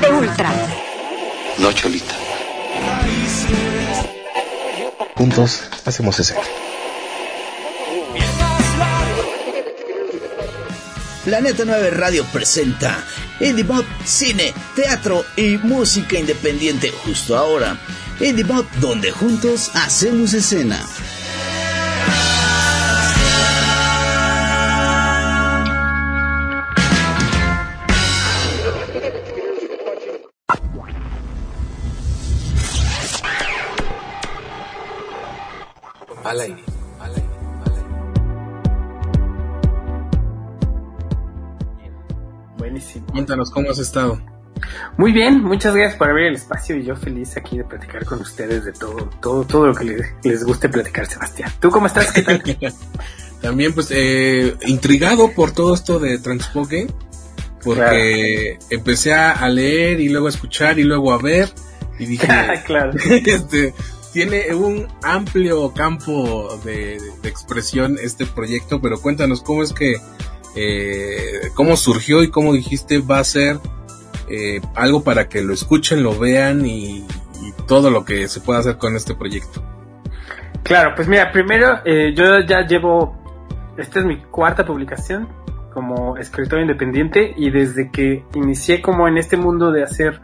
de Ultra. No, Cholita. Juntos hacemos ese. Planeta 9 Radio presenta IndieBot Cine, Teatro y Música Independiente justo ahora. IndieBot, donde juntos hacemos escena. Al aire. Buenísimo. Cuéntanos cómo has estado. Muy bien, muchas gracias por abrir el espacio y yo feliz aquí de platicar con ustedes de todo, todo, todo lo que les, les guste platicar, Sebastián. ¿Tú cómo estás? ¿Qué tal? También pues eh, intrigado por todo esto de Transpoke, porque empecé a, a leer y luego a escuchar y luego a ver y dije, claro. este, tiene un amplio campo de, expresión este proyecto, pero cuéntanos cómo es que, eh, cómo surgió y cómo dijiste va a ser eh, algo para que lo escuchen, lo vean y, y todo lo que se pueda hacer con este proyecto. Claro, pues mira, primero eh, yo ya llevo, esta es mi cuarta publicación como escritor independiente y desde que inicié como en este mundo de hacer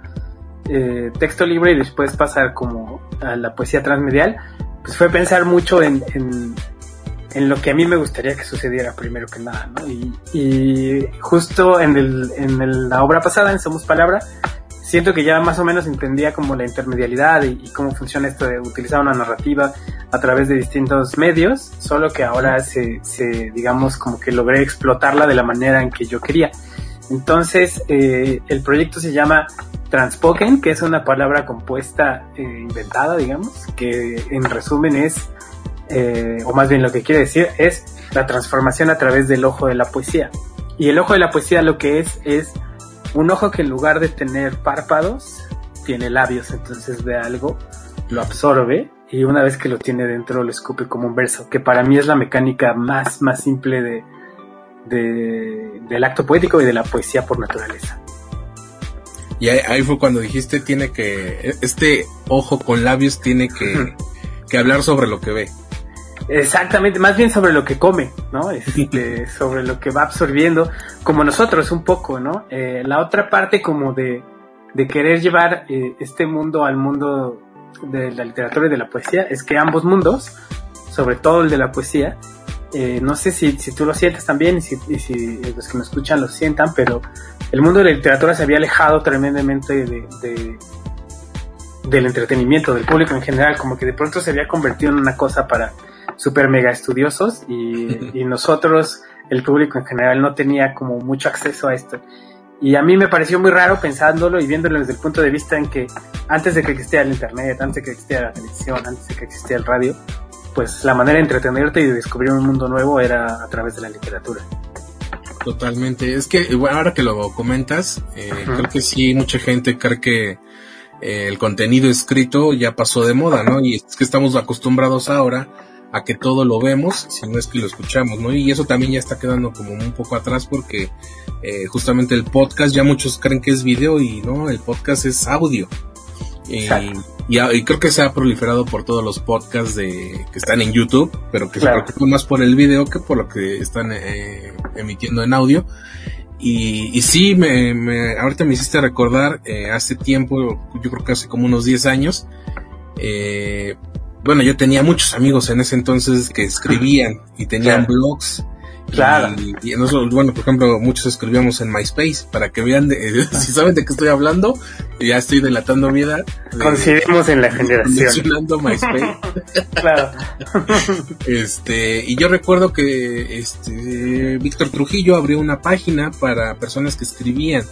eh, texto libre y después pasar como a la poesía transmedial, pues fue pensar mucho en, en, lo que a mí me gustaría que sucediera primero que nada, ¿no? Y, justo en, el, en la obra pasada, en Somos Palabra, siento que ya más o menos entendía como la intermedialidad y, cómo funciona esto de utilizar una narrativa a través de distintos medios, solo que ahora se, se digamos, como que logré explotarla de la manera en que yo quería. Entonces, eh, el proyecto se llama Transpoken, que es una palabra compuesta eh, inventada, digamos, que en resumen es, eh, o más bien lo que quiere decir, es la transformación a través del ojo de la poesía. Y el ojo de la poesía lo que es es un ojo que en lugar de tener párpados, tiene labios, entonces ve algo, lo absorbe y una vez que lo tiene dentro lo escupe como un verso, que para mí es la mecánica más, más simple de, de, del acto poético y de la poesía por naturaleza. Y ahí, ahí, fue cuando dijiste tiene que, este ojo con labios tiene que, que hablar sobre lo que ve. Exactamente, más bien sobre lo que come, ¿no? Este, sobre lo que va absorbiendo, como nosotros un poco, ¿no? Eh, la otra parte como de, de querer llevar eh, este mundo al mundo de la literatura y de la poesía es que ambos mundos, sobre todo el de la poesía, eh, no sé si, si, tú lo sientes también y si, y si, los que me escuchan lo sientan, pero el mundo de la literatura se había alejado tremendamente de, de, del entretenimiento, del público en general, como que de pronto se había convertido en una cosa para super mega estudiosos y, y nosotros, el público en general, no tenía como mucho acceso a esto. Y a mí me pareció muy raro pensándolo y viéndolo desde el punto de vista en que antes de que existiera el internet, antes de que existiera la televisión, antes de que existiera el radio, pues la manera de entretenerte y de descubrir un mundo nuevo era a través de la literatura. Totalmente. Es que bueno, ahora que lo comentas, eh, uh -huh. creo que sí, mucha gente cree que eh, el contenido escrito ya pasó de moda, ¿no? Y es que estamos acostumbrados ahora a que todo lo vemos, si no es que lo escuchamos, ¿no? Y eso también ya está quedando como un poco atrás porque eh, justamente el podcast ya muchos creen que es video y no, el podcast es audio. Y, y, y, creo que se ha proliferado por todos los podcasts de, que están en YouTube, pero que claro. se preocupan más por el video que por lo que están eh, emitiendo en audio. Y, y sí, me, me, ahorita me hiciste recordar, eh, hace tiempo, yo creo que hace como unos 10 años, eh, bueno, yo tenía muchos amigos en ese entonces que escribían y tenían claro. blogs. Claro. Y, y, nosotros, bueno, por ejemplo, muchos escribíamos en MySpace para que vean, de, si saben de qué estoy hablando, ya estoy delatando mi edad. Coincidimos en la generación. Mencionando MySpace. claro. este, y yo recuerdo que este Víctor Trujillo abrió una página para personas que escribían.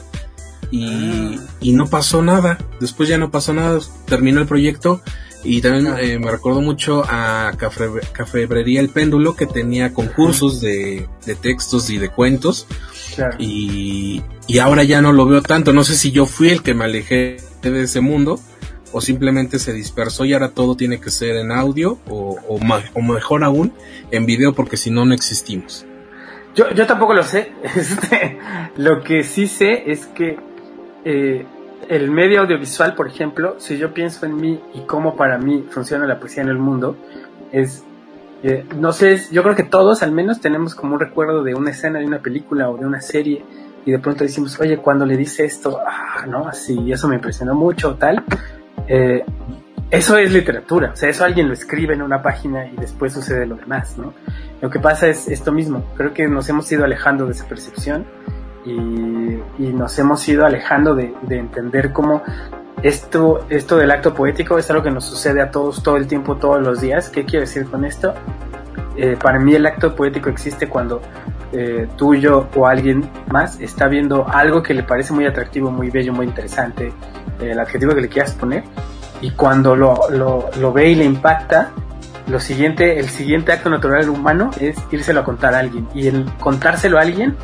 Y, ah. y no pasó nada. Después ya no pasó nada. Terminó el proyecto y también eh, me recuerdo mucho a Cafebrería El Péndulo que tenía concursos de, de textos y de cuentos. Claro. Y, y ahora ya no lo veo tanto. No sé si yo fui el que me alejé de ese mundo o simplemente se dispersó y ahora todo tiene que ser en audio o, o, o mejor aún en video porque si no, no existimos. Yo, yo tampoco lo sé. Este, lo que sí sé es que eh, el medio audiovisual, por ejemplo, si yo pienso en mí y cómo para mí funciona la poesía en el mundo, es, eh, no sé, yo creo que todos al menos tenemos como un recuerdo de una escena de una película o de una serie y de pronto decimos, oye, cuando le dice esto, ah, no, así, eso me impresionó mucho, tal. Eh, eso es literatura, o sea, eso alguien lo escribe en una página y después sucede lo demás, ¿no? Lo que pasa es esto mismo, creo que nos hemos ido alejando de esa percepción y, y nos hemos ido alejando de, de, entender cómo esto, esto del acto poético es algo que nos sucede a todos todo el tiempo, todos los días. ¿Qué quiero decir con esto? Eh, para mí el acto poético existe cuando eh, tú, yo o alguien más está viendo algo que le parece muy atractivo, muy bello, muy interesante, eh, el adjetivo que le quieras poner, y cuando lo, lo, lo ve y le impacta, lo siguiente, el siguiente acto natural humano es írselo a contar a alguien. Y el contárselo a alguien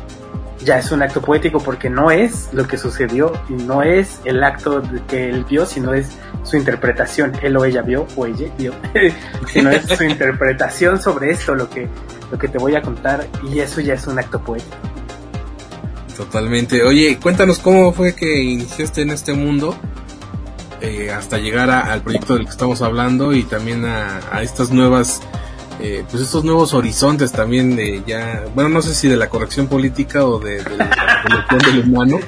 ya es un acto poético porque no es lo que sucedió y no es el acto que él vio, sino es su interpretación. Él o ella vio o ella vio, sino es su interpretación sobre esto lo que, lo que te voy a contar y eso ya es un acto poético. Totalmente. Oye, cuéntanos cómo fue que iniciaste en este mundo eh, hasta llegar a, al proyecto del que estamos hablando y también a, a estas nuevas eh, pues estos nuevos horizontes también de ya, bueno, no sé si de la corrección política o de, de la evolución del humano.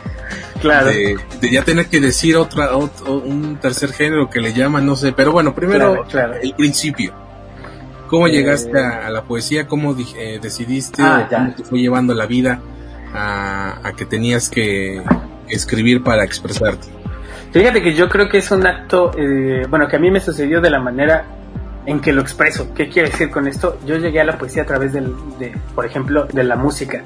Claro. De, de, ya tener que decir otra, otro, un tercer género que le llaman, no sé, pero bueno, primero Claro, claro. el principio. ¿Cómo Eh, llegaste a, a la poesía? ¿Cómo eh, decidiste? Ah, o ¿Cómo ya. te fue llevando la vida a, a que tenías que escribir para expresarte? Fíjate que yo creo que es un acto, eh, bueno, que a mí me sucedió de la manera en que lo expreso. ¿Qué quiere decir con esto? Yo llegué a la poesía a través del, de, por ejemplo, de la música.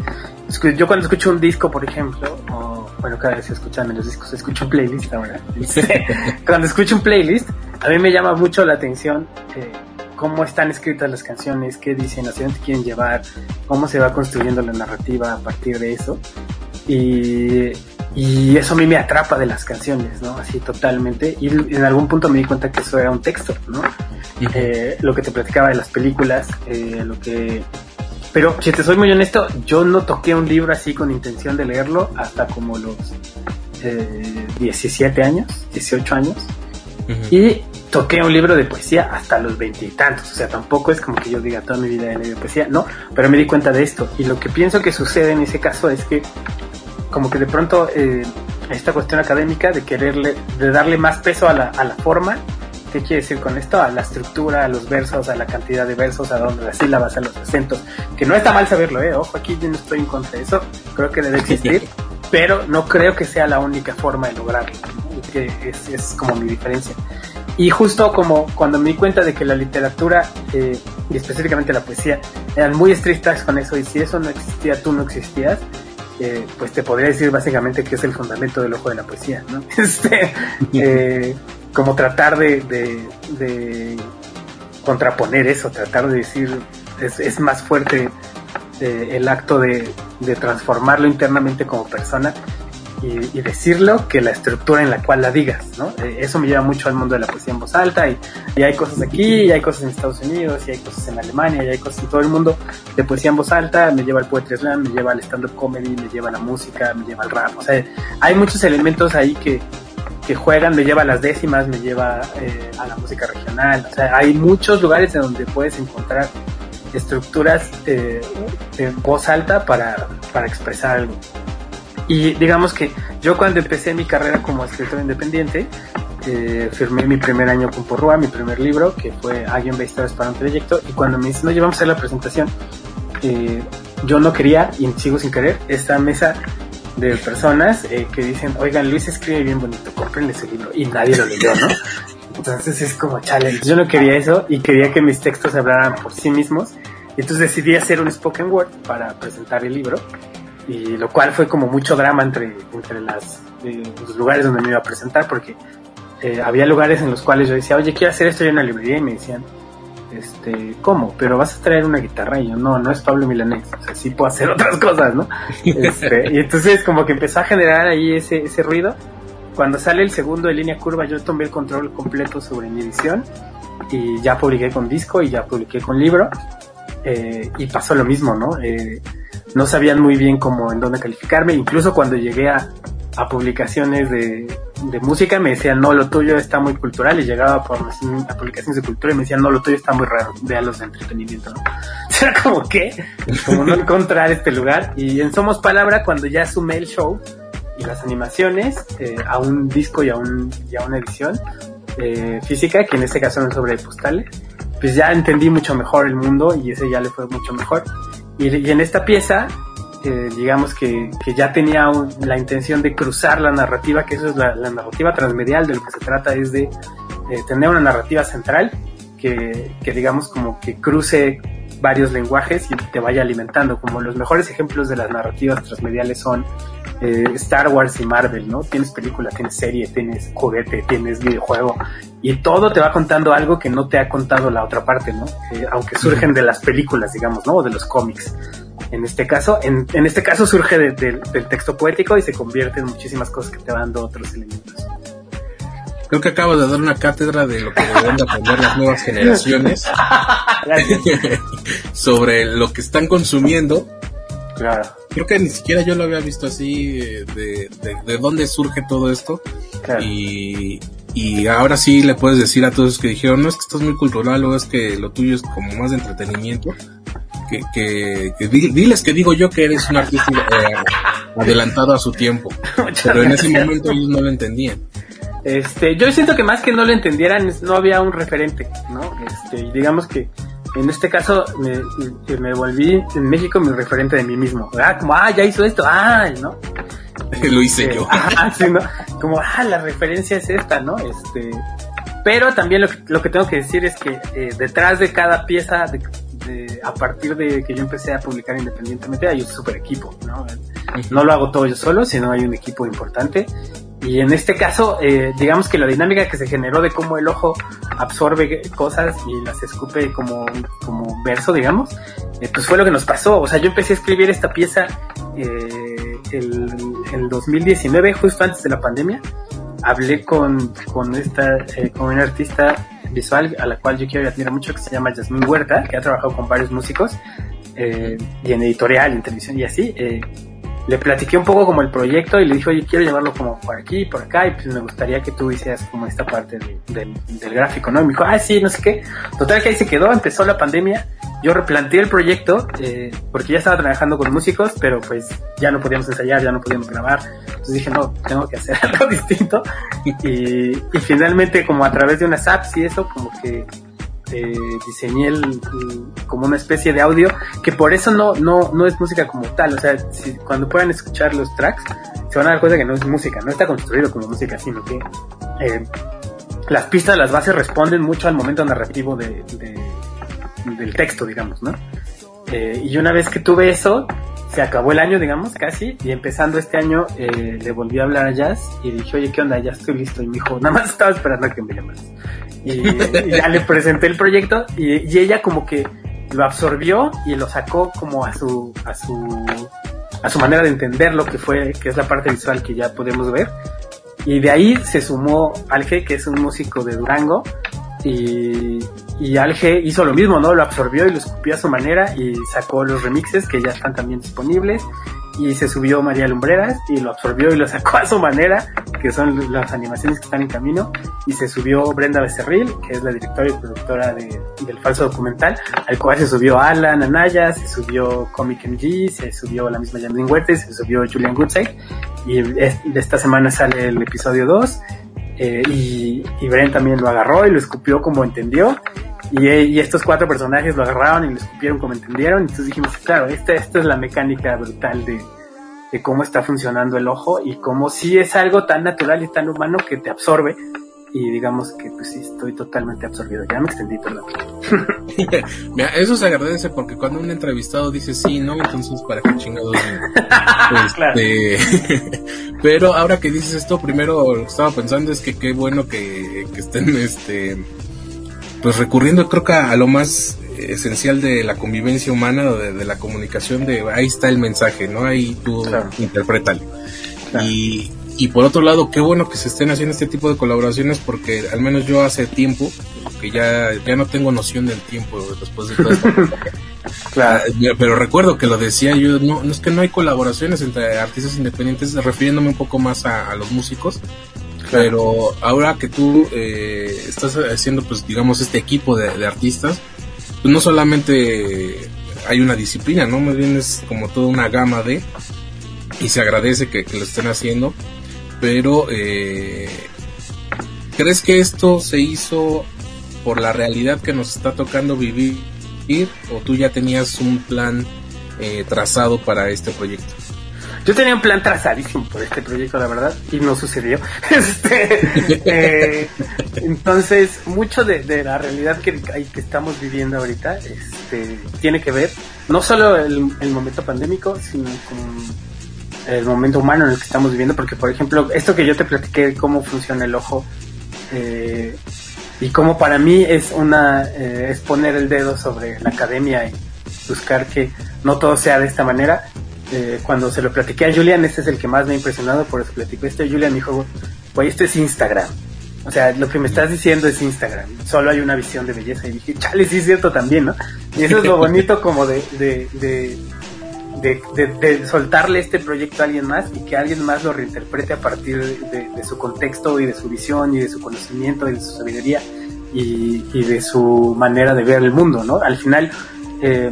Yo cuando escucho un disco, por ejemplo, o, bueno, cada vez se escuchan menos discos, escucho un playlist ahora. Cuando escucho un playlist, a mí me llama mucho la atención eh, cómo están escritas las canciones, qué dicen, hacia dónde quieren llevar, cómo se va construyendo la narrativa a partir de eso. Y, y eso a mí me atrapa de las canciones, ¿no? Así totalmente. Y en algún punto me di cuenta que eso era un texto, ¿no? Eh, lo que te platicaba de las películas, eh, lo que... Pero si te soy muy honesto, yo no toqué un libro así con intención de leerlo hasta como los eh, 17 años, 18 años. Ujú. Y toqué un libro de poesía hasta los veintitantos. O sea, tampoco es como que yo diga toda mi vida he leído poesía, no. Pero me di cuenta de esto. Y lo que pienso que sucede en ese caso es que, como que de pronto, eh, esta cuestión académica de quererle, de darle más peso a la, a la forma. ¿Qué quiere decir con esto? A la estructura, a los versos, a la cantidad de versos, a donde las sílabas, a los acentos. Que no está mal saberlo, ¿eh? Ojo, aquí yo no estoy en contra de eso. Creo que debe existir. pero no creo que sea la única forma de lograrlo. Que es, es como mi diferencia. Y justo como cuando me di cuenta de que la literatura, eh, y específicamente la poesía, eran muy estrictas con eso, y si eso no existía, tú no existías, eh, pues te podría decir básicamente que es el fundamento del ojo de la poesía, ¿no? Este, eh, como tratar de, de, de contraponer eso, tratar de decir, es, es más fuerte eh, el acto de, de transformarlo internamente como persona y, y decirlo que la estructura en la cual la digas, ¿no? Eh, eso me lleva mucho al mundo de la poesía en voz alta y, y hay cosas aquí, y hay cosas en Estados Unidos, y hay cosas en Alemania, y hay cosas en todo el mundo de poesía en voz alta, me lleva al poetry slam, me lleva al stand-up comedy, me lleva a la música, me lleva al rap, o sea, hay muchos elementos ahí que, que juegan, me lleva a las décimas, me lleva eh, a la música regional, o sea, hay muchos lugares en donde puedes encontrar estructuras eh, de voz alta para, para expresar algo. Y digamos que yo cuando empecé mi carrera como escritor independiente, eh, firmé mi primer año con Porrúa, mi primer libro, que fue Alguien ve para un proyecto, y cuando me dicen, no, llevamos a hacer la presentación, eh, yo no quería, y sigo sin querer, esta mesa de personas eh, que dicen, oigan, Luis escribe bien bonito, cómprenle ese libro, y nadie lo leyó, ¿no? Entonces es como challenge. Yo no quería eso y quería que mis textos hablaran por sí mismos. Entonces decidí hacer un spoken word para presentar el libro. Y lo cual fue como mucho drama entre, entre las, eh, los lugares donde me iba a presentar porque eh, había lugares en los cuales yo decía, oye, quiero hacer esto en una librería y me decían, este, ¿cómo? Pero vas a traer una guitarra y yo, no, no es Pablo Milanés, o sea, sí puedo hacer otras cosas, ¿no? Este, y entonces como que empezó a generar ahí ese, ese ruido. Cuando sale el segundo de línea curva, yo tomé el control completo sobre mi edición y ya publiqué con disco y ya publiqué con libro. Eh, y pasó lo mismo, ¿no? Eh, no sabían muy bien cómo, en dónde calificarme. Incluso cuando llegué a, a publicaciones de, de música me decían, no, lo tuyo está muy cultural, y llegaba por a publicaciones de cultura y me decían, no, lo tuyo está muy raro, vea los de entretenimiento, ¿no? Era como que, como no encontrar este lugar, y en Somos Palabra, cuando ya sumé el show y las animaciones eh, a un disco y a, un, y a una edición eh, física, que en este caso es sobre postales, pues ya entendí mucho mejor el mundo y ese ya le fue mucho mejor. Y, y en esta pieza digamos que, que, ya tenía la intención de cruzar la narrativa, que eso es la, narrativa transmedial, de lo que se trata es de tener una narrativa central que, que, digamos como que cruce varios lenguajes y te vaya alimentando, como los mejores ejemplos de las narrativas transmediales son eh, Star Wars y Marvel, ¿no? Tienes película, tienes serie, tienes juguete, tienes videojuego y todo te va contando algo que no te ha contado la otra parte, ¿no? Eh, aunque surgen de las películas, digamos, ¿no? O de los cómics en este caso. En, en este caso surge del texto poético y se convierte en muchísimas cosas que te van dando otros elementos. Creo que acabo de dar una cátedra de lo que deben de aprender las nuevas generaciones sobre lo que están consumiendo. Claro. Creo que ni siquiera yo lo había visto así, eh, de, de, dónde surge todo esto. Y, y ahora sí le puedes decir a todos que dijeron, no es que estás muy cultural o es que lo tuyo es como más de entretenimiento que, diles que digo yo que eres un artista eh, adelantado a su tiempo. pero en ese momento ellos no lo entendían. Este, yo siento que más que no lo entendieran, no había un referente, ¿no? Este, digamos que en este caso me, me volví en México mi referente de mí mismo. Ah, como, ah, ya hizo esto, ah, ¿no? lo hice yo. Ah, sí, ¿no? Como, ah, la referencia es esta, ¿no? Este, pero también lo que, lo que tengo que decir es que eh, detrás de cada pieza, de, a partir de que yo empecé a publicar independientemente, hay un super equipo, ¿no? No lo hago todo yo solo, sino hay un equipo importante. Y en este caso, eh, digamos que la dinámica que se generó de cómo el ojo absorbe cosas y las escupe como, como verso, digamos, eh, pues fue lo que nos pasó. O sea, yo empecé a escribir esta pieza eh, el, el 2019, justo antes de la pandemia. Hablé con, con esta, eh, con una artista visual a la cual yo quiero y admiro mucho que se llama Jasmine Huerta, que ha trabajado con varios músicos eh, y en editorial, en televisión y así. Eh, le platiqué un poco como el proyecto y le dije, oye, quiero llevarlo como por aquí, por acá, y pues me gustaría que tú hicieras como esta parte del gráfico, ¿no? Y me dijo, ah, sí, no sé qué. Total que ahí se quedó, empezó la pandemia, yo replanteé el proyecto, eh, porque ya estaba trabajando con músicos, pero pues ya no podíamos ensayar, ya no podíamos grabar. Entonces dije, no, tengo que hacer algo distinto. Y, y finalmente, como a través de unas apps y eso, como que eh, diseñé el, como una especie de audio que por eso no, no, no es música como tal. O sea, si, cuando puedan escuchar los tracks, se van a dar cuenta que no es música, no está construido como música, sino que eh, las pistas, las bases responden mucho al momento narrativo de, del texto, digamos, ¿no? Eh, y una vez que tuve eso, se acabó el año, digamos, casi, y empezando este año eh, le volví a hablar a Jazz y dije, oye, ¿qué onda? Ya estoy listo. Y me dijo, nada más estaba esperando a que me llamaras. Y, ya le presenté el proyecto y, ella como que lo absorbió y lo sacó como a su, a su, a su manera de entender lo que fue, que es la parte visual que ya podemos ver. Y de ahí se sumó Alge, que es un músico de Durango, y, Alge hizo lo mismo, ¿no? Lo absorbió y lo escupió a su manera y sacó los remixes que ya están también disponibles. Y se subió María Lumbreras y lo absorbió y lo sacó a su manera, que son las animaciones que están en camino, y se subió Brenda Becerril, que es la directora y productora de, del falso documental, al cual se subió Alan Anaya, se subió Comic MG, se subió la misma Jasmine Huerta se subió Julian Goodside, y de esta semana sale el episodio 2, eh, y, y Bren también lo agarró y lo escupió como entendió, y, estos cuatro personajes lo agarraron y lo escupieron como entendieron. Entonces dijimos, claro, esta, esta es la mecánica brutal de, de cómo está funcionando el ojo y cómo sí es algo tan natural y tan humano que te absorbe. Y digamos que pues sí, estoy totalmente absorbido. Ya me extendí, perdón. Mira, eso se agradece porque cuando un entrevistado dice sí, no, entonces para qué chingados. este... Pero ahora que dices esto, primero lo que estaba pensando es que qué bueno que, que estén este pues recurriendo creo que a, lo más esencial de la convivencia humana o de, la comunicación de ahí está el mensaje, ¿no? Ahí tú interprétalo. Y, y por otro lado, qué bueno que se estén haciendo este tipo de colaboraciones porque al menos yo hace tiempo que ya, ya no tengo noción del tiempo después de todo esto. claro. Ah, pero recuerdo que lo decía yo, no, no es que no hay colaboraciones entre artistas independientes, refiriéndome un poco más a, a los músicos Pero ahora que tú eh, estás haciendo, pues digamos, este equipo de, artistas, pues no solamente hay una disciplina, ¿no? Más bien es como toda una gama de, y se agradece que, lo estén haciendo, pero eh, ¿crees que esto se hizo por la realidad que nos está tocando vivir o tú ya tenías un plan eh, trazado para este proyecto? Yo tenía un plan trazadísimo por este proyecto, la verdad, y no sucedió. Este, eh, entonces, mucho de, la realidad que, estamos viviendo ahorita este, tiene que ver no solo el, el momento pandémico, sino con el momento humano en el que estamos viviendo, porque, por ejemplo, esto que yo te platiqué, cómo funciona el ojo, eh, y cómo para mí es una eh, es poner el dedo sobre la academia y buscar que no todo sea de esta manera eh, cuando se lo platiqué a Julian, este es el que más me ha impresionado, por eso platico esto. Julian dijo, pues esto es Instagram. O sea, lo que me estás diciendo es Instagram. Solo hay una visión de belleza. Y dije, chale, sí es cierto también, ¿no? Y eso es lo bonito como de, de, soltarle este proyecto a alguien más y que alguien más lo reinterprete a partir de, su contexto y de su visión y de su conocimiento y de su sabiduría y, y de su manera de ver el mundo, ¿no? Al final, eh,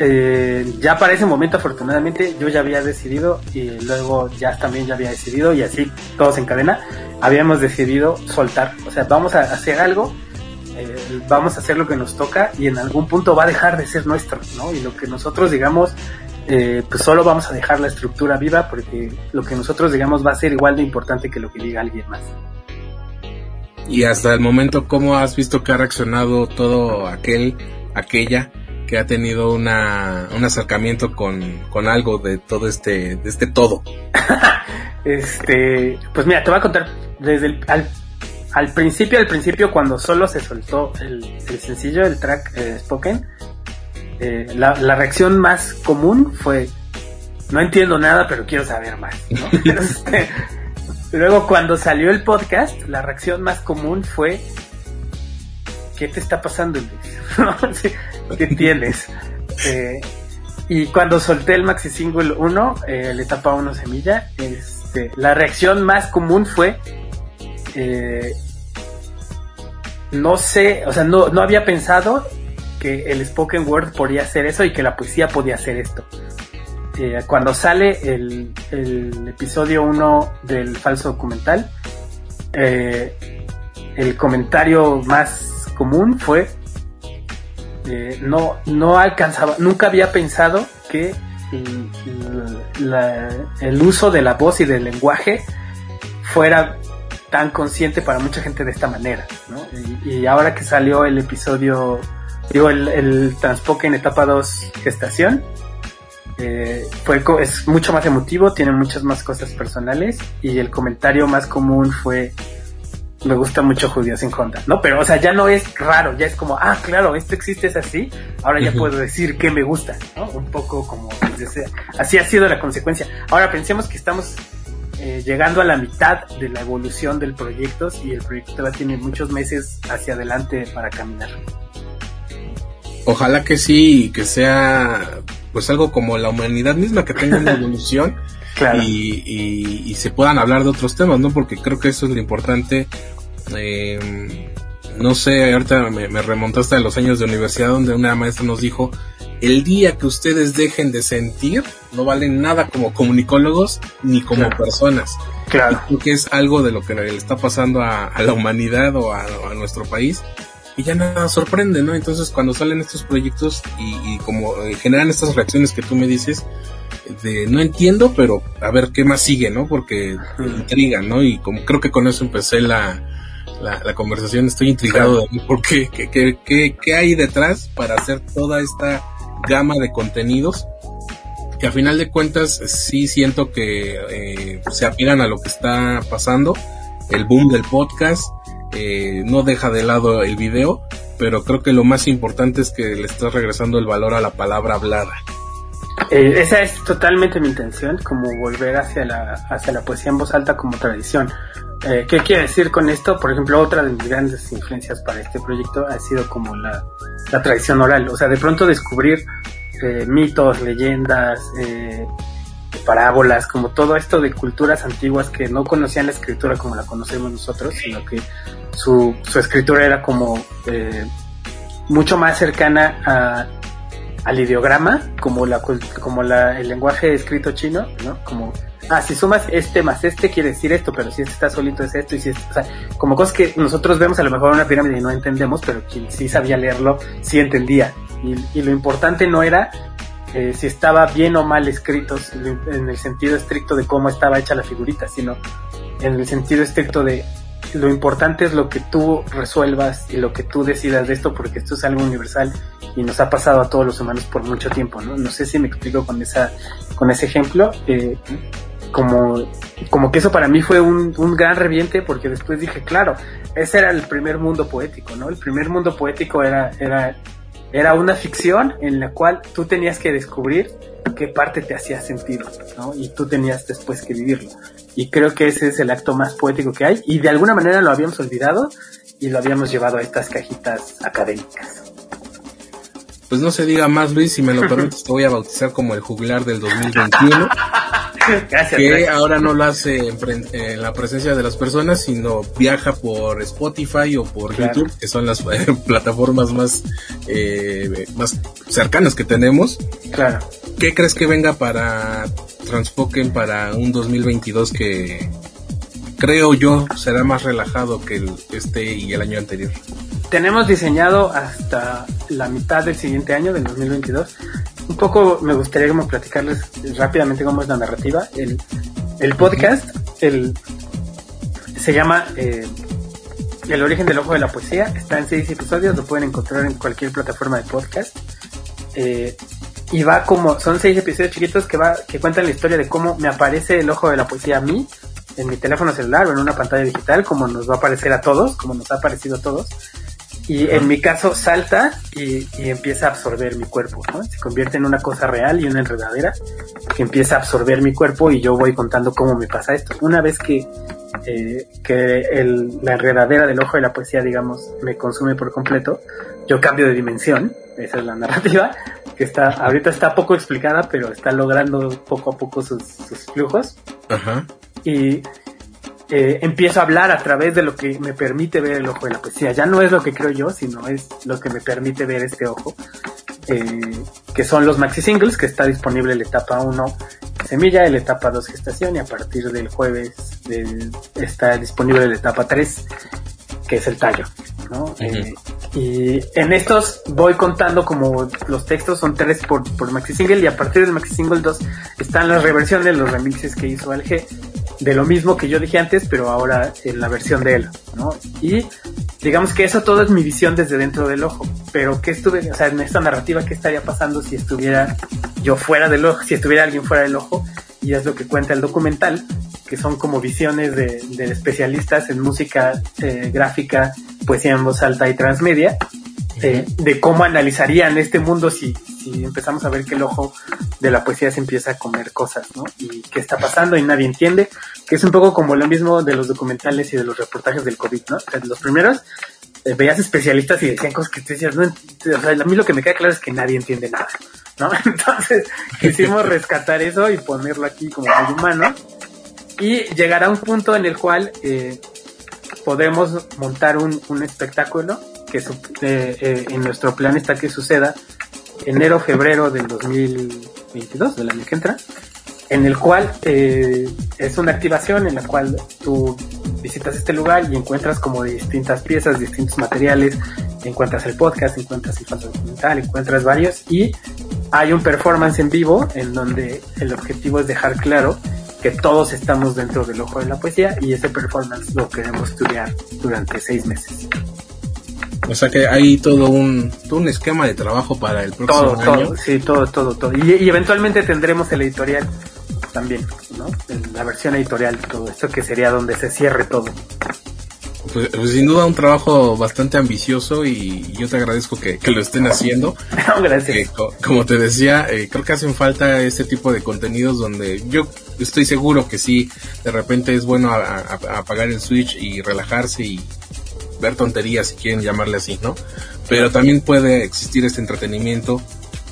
eh, ya para ese momento afortunadamente yo ya había decidido y luego ya también ya había decidido y así todos en cadena habíamos decidido soltar, o sea, vamos a hacer algo, eh, vamos a hacer lo que nos toca y en algún punto va a dejar de ser nuestro, ¿no? Y lo que nosotros digamos, eh, pues solo vamos a dejar la estructura viva porque lo que nosotros digamos va a ser igual de importante que lo que diga alguien más. Y hasta el momento, ¿cómo has visto que ha reaccionado todo aquel, aquella que ha tenido una, un acercamiento con, con algo de todo este, de este todo. este, pues mira, te voy a contar desde el, al, principio, al principio cuando solo se soltó el, sencillo, el track eh, Spoken, eh, la, reacción más común fue, no entiendo nada, pero quiero saber más. Este, luego cuando salió el podcast, la reacción más común fue, ¿qué te está pasando, Luis? ¿Qué tienes? Eh, y cuando solté el maxi single 1, eh, la etapa 1 semilla, este, la reacción más común fue, eh, no sé, o sea, no, no había pensado que el spoken word podía hacer eso y que la poesía podía hacer esto. Eh, cuando sale el, episodio 1 del falso documental, el comentario más común fue eh, no, no alcanzaba, nunca había pensado que el, uso de la voz y del lenguaje fuera tan consciente para mucha gente de esta manera, Y, ahora que salió el episodio, digo, el, el Transpoke en etapa 2 gestación, eh, fue, es mucho más emotivo, tiene muchas más cosas personales y el comentario más común fue me gusta mucho Judíos sin Honda, ¿no? Pero, o sea, ya no es raro, ya es como, ah, claro, esto existe, es así, ahora ya puedo decir que me gusta, ¿no? Un poco como, así ha sido la consecuencia. Ahora pensemos que estamos eh, llegando a la mitad de la evolución del proyecto y el proyecto va tiene muchos meses hacia adelante para caminar. Ojalá que sí, que sea pues algo como la humanidad misma, que tenga una evolución. y, se puedan hablar de otros temas, ¿no? Porque creo que eso es lo importante. Eh, no sé, ahorita me, remontaste a los años de universidad donde una maestra nos dijo, el día que ustedes dejen de sentir, no valen nada como comunicólogos ni como personas. Claro. Y creo que es algo de lo que le está pasando a, la humanidad o a, nuestro país. Y ya nada sorprende, ¿no? Entonces cuando salen estos proyectos y, como eh, generan estas reacciones que tú me dices, de no entiendo, pero a ver qué más sigue, ¿no? Porque intriga, ¿no? Y como creo que con eso empecé la, la, conversación, estoy intrigado de por qué, qué, qué, qué, hay detrás para hacer toda esta gama de contenidos que a final de cuentas sí siento que eh, se apegan a lo que está pasando, el boom del podcast, eh, no deja de lado el video, pero creo que lo más importante es que le estás regresando el valor a la palabra hablada. Eh, esa es totalmente mi intención, como volver hacia la, hacia la poesía en voz alta como tradición. Eh, ¿Qué quiere decir con esto? Por ejemplo, otra de mis grandes influencias para este proyecto ha sido como la, la tradición oral. O sea, de pronto descubrir eh, mitos, leyendas, parábolas, como todo esto de culturas antiguas que no conocían la escritura como la conocemos nosotros, sino que su, su escritura era como eh, mucho más cercana a, al ideograma, como la como la, el lenguaje escrito chino, ¿no? Como ah, si sumas este más este quiere decir esto, pero si este está solito es esto y si o sea, como cosas que nosotros vemos a lo mejor en una pirámide y no entendemos, pero quien sí sabía leerlo sí entendía. Y, y lo importante no era eh, si estaba bien o mal escritos en el sentido estricto de cómo estaba hecha la figurita, sino en el sentido estricto de lo importante es lo que tú resuelvas y lo que tú decidas de esto, porque esto es algo universal y nos ha pasado a todos los humanos por mucho tiempo, ¿no? No sé si me explico con esa, con ese ejemplo. Eh, como, como que eso para mí fue un, un gran reviente porque después dije, claro, ese era el primer mundo poético, ¿no? El primer mundo poético era, era era una ficción en la cual tú tenías que descubrir qué parte te hacía sentido, ¿no? Y tú tenías después que vivirlo. Y creo que ese es el acto más poético que hay y de alguna manera lo habíamos olvidado y lo habíamos llevado a estas cajitas académicas. Pues no se diga más, Luis, si me lo permites, te voy a bautizar como el juglar del 2021. Gracias. Que ahora no lo hace en, la presencia de las personas, sino viaja por Spotify o por YouTube, que son las plataformas más, eh, más cercanas que tenemos. Claro. ¿Qué crees que venga para Transpoken para un 2022 que creo yo será más relajado que el, este y el año anterior? tenemos diseñado hasta la mitad del siguiente año, del 2022. Un poco me gustaría como platicarles rápidamente cómo es la narrativa. El, el podcast el, se llama eh, El origen del ojo de la poesía. Está en seis episodios, lo pueden encontrar en cualquier plataforma de podcast. Eh, y va como, son seis episodios chiquitos que, va, que cuentan la historia de cómo me aparece el ojo de la poesía a mí en mi teléfono celular o en una pantalla digital, como nos va a aparecer a todos, como nos ha aparecido a todos y en mi caso salta y, empieza a absorber mi cuerpo, ¿no? Se convierte en una cosa real y una enredadera que empieza a absorber mi cuerpo y yo voy contando cómo me pasa esto. Una vez que, eh, que el, la enredadera del ojo de la poesía, digamos, me consume por completo, yo cambio de dimensión, esa es la narrativa, que está, ahorita está poco explicada, pero está logrando poco a poco sus, sus flujos. Ajá. Y eh, empiezo a hablar a través de lo que me permite ver el ojo de la poesía. Ya no es lo que creo yo, sino es lo que me permite ver este ojo, eh, que son los maxi singles, que está disponible la etapa 1 semilla, la etapa 2 gestación y a partir del jueves está disponible la etapa 3, que es el tallo. ¿no? Eh, y en estos voy contando como los textos son tres por, por maxi single y a partir del maxi single 2 están las reversiones, los remixes que hizo Alge de lo mismo que yo dije antes, pero ahora en la versión de él, ¿no? Y digamos que eso todo es mi visión desde dentro del ojo, pero ¿qué estuve, o sea, en esta narrativa, qué estaría pasando si estuviera yo fuera del ojo, si estuviera alguien fuera del ojo? Y es lo que cuenta el documental, que son como visiones de, especialistas en música eh, gráfica, poesía en voz alta y transmedia, de cómo analizarían este mundo si, empezamos a ver que el ojo de la poesía se empieza a comer cosas, ¿no? Y qué está pasando y nadie entiende, que es un poco como lo mismo de los documentales y de los reportajes del COVID, ¿no? los primeros eh, veías especialistas y decían cosas que tú decías, no, o a mí lo que me queda claro es que nadie entiende nada, ¿no? Entonces quisimos rescatar eso y ponerlo aquí como muy humano y llegar a un punto en el cual eh, podemos montar un espectáculo que eh, eh, en nuestro plan está que suceda enero, febrero del 2022, del año que entra, en el cual eh, es una activación en la cual tú visitas este lugar y encuentras como distintas piezas, distintos materiales, encuentras el podcast, encuentras el falso documental, encuentras varios y hay un performance en vivo en donde el objetivo es dejar claro que todos estamos dentro del ojo de la poesía y ese performance lo queremos estudiar durante seis meses. O sea que hay todo un, todo un esquema de trabajo para el próximo todo, año. Todo, sí, todo, todo, todo. Y, eventualmente tendremos el editorial también, ¿no? La versión editorial todo esto, que sería donde se cierre todo. Pues, pues, sin duda un trabajo bastante ambicioso y yo te agradezco que, lo estén haciendo. gracias. Eh, como te decía, eh, creo que hacen falta este tipo de contenidos donde yo estoy seguro que sí, de repente es bueno apagar el switch y relajarse y ver tonterías, si quieren llamarle así, ¿no? Pero también puede existir este entretenimiento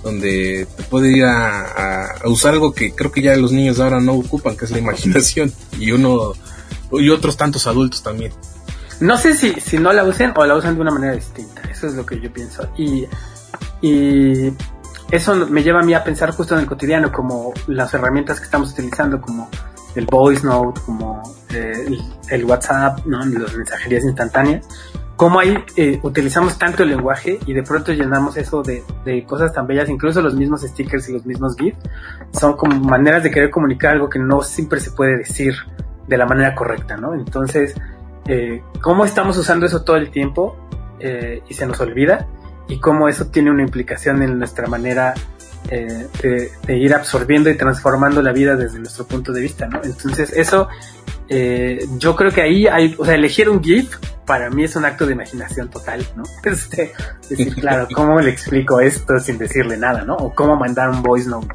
donde te puede ir a, usar algo que creo que ya los niños ahora no ocupan, que es la imaginación, y uno y otros tantos adultos también. No sé si, si no la usen o la usan de una manera distinta, eso es lo que yo pienso. Y, y eso me lleva a mí a pensar justo en el cotidiano, como las herramientas que estamos utilizando, como el voice note, como eh, el, WhatsApp, ¿no? las mensajerías instantáneas cómo ahí eh, utilizamos tanto el lenguaje y de pronto llenamos eso de, de, cosas tan bellas, incluso los mismos stickers y los mismos GIFs, son como maneras de querer comunicar algo que no siempre se puede decir de la manera correcta, ¿no? Entonces, eh, cómo estamos usando eso todo el tiempo eh, y se nos olvida y cómo eso tiene una implicación en nuestra manera eh, de, de, ir absorbiendo y transformando la vida desde nuestro punto de vista, ¿no? Entonces, eso, eh, yo creo que ahí hay, o sea, elegir un GIF para mí es un acto de imaginación total, ¿no? Este, decir, claro, ¿cómo le explico esto sin decirle nada, ¿no? O cómo mandar un voice note.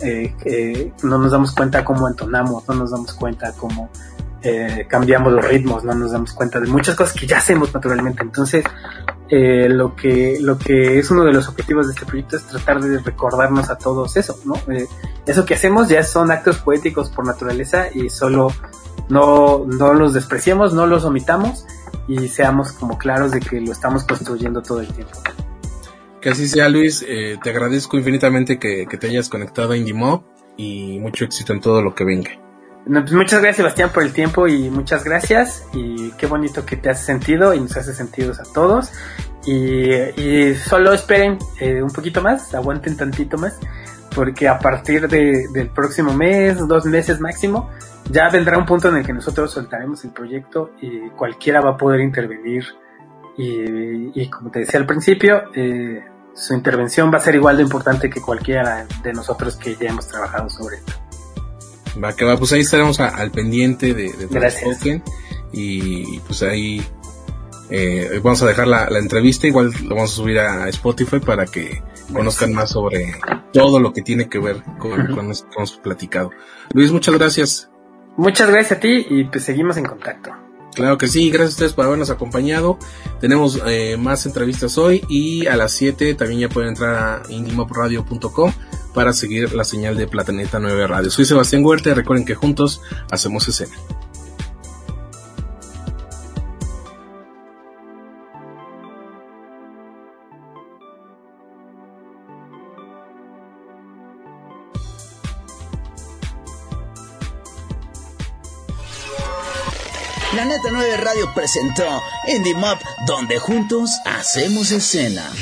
Eh, no nos damos cuenta cómo entonamos, no nos damos cuenta cómo eh, cambiamos los ritmos, no nos damos cuenta de muchas cosas que ya hacemos naturalmente. Entonces, eh, lo que lo que es uno de los objetivos de este proyecto es tratar de recordarnos a todos eso, ¿no? eso que hacemos ya son actos poéticos por naturaleza y solo no, no los despreciemos, no los omitamos y seamos como claros de que lo estamos construyendo todo el tiempo. Que así sea, Luis. Eh, te agradezco infinitamente que, te hayas conectado a IndieMob y mucho éxito en todo lo que venga. Pues muchas gracias, Sebastián, por el tiempo y muchas gracias. Y qué bonito que te hace sentido y nos hace sentido a todos. Y, solo esperen eh, un poquito más, aguanten tantito más, porque a partir del próximo mes, dos meses máximo, ya vendrá un punto en el que nosotros soltaremos el proyecto y cualquiera va a poder intervenir. Y, como te decía al principio, eh, su intervención va a ser igual de importante que cualquiera de nosotros que ya hemos trabajado sobre esto. Va, que va, pues ahí estaremos al pendiente de, de Gracias. y pues ahí eh, vamos a dejar la, entrevista, igual lo vamos a subir a Spotify para que conozcan más sobre todo lo que tiene que ver con, con lo que hemos platicado. Luis, muchas gracias. Muchas gracias a ti y pues seguimos en contacto. Claro que sí, gracias a ustedes por habernos acompañado. Tenemos eh, más entrevistas hoy y a las 7 también ya pueden entrar a indimopradio.com para seguir la señal de Plataneta 9 Radio. Soy Sebastián Huerta y recuerden que juntos hacemos escena. Radio presentó Indie Mop, donde juntos hacemos escena.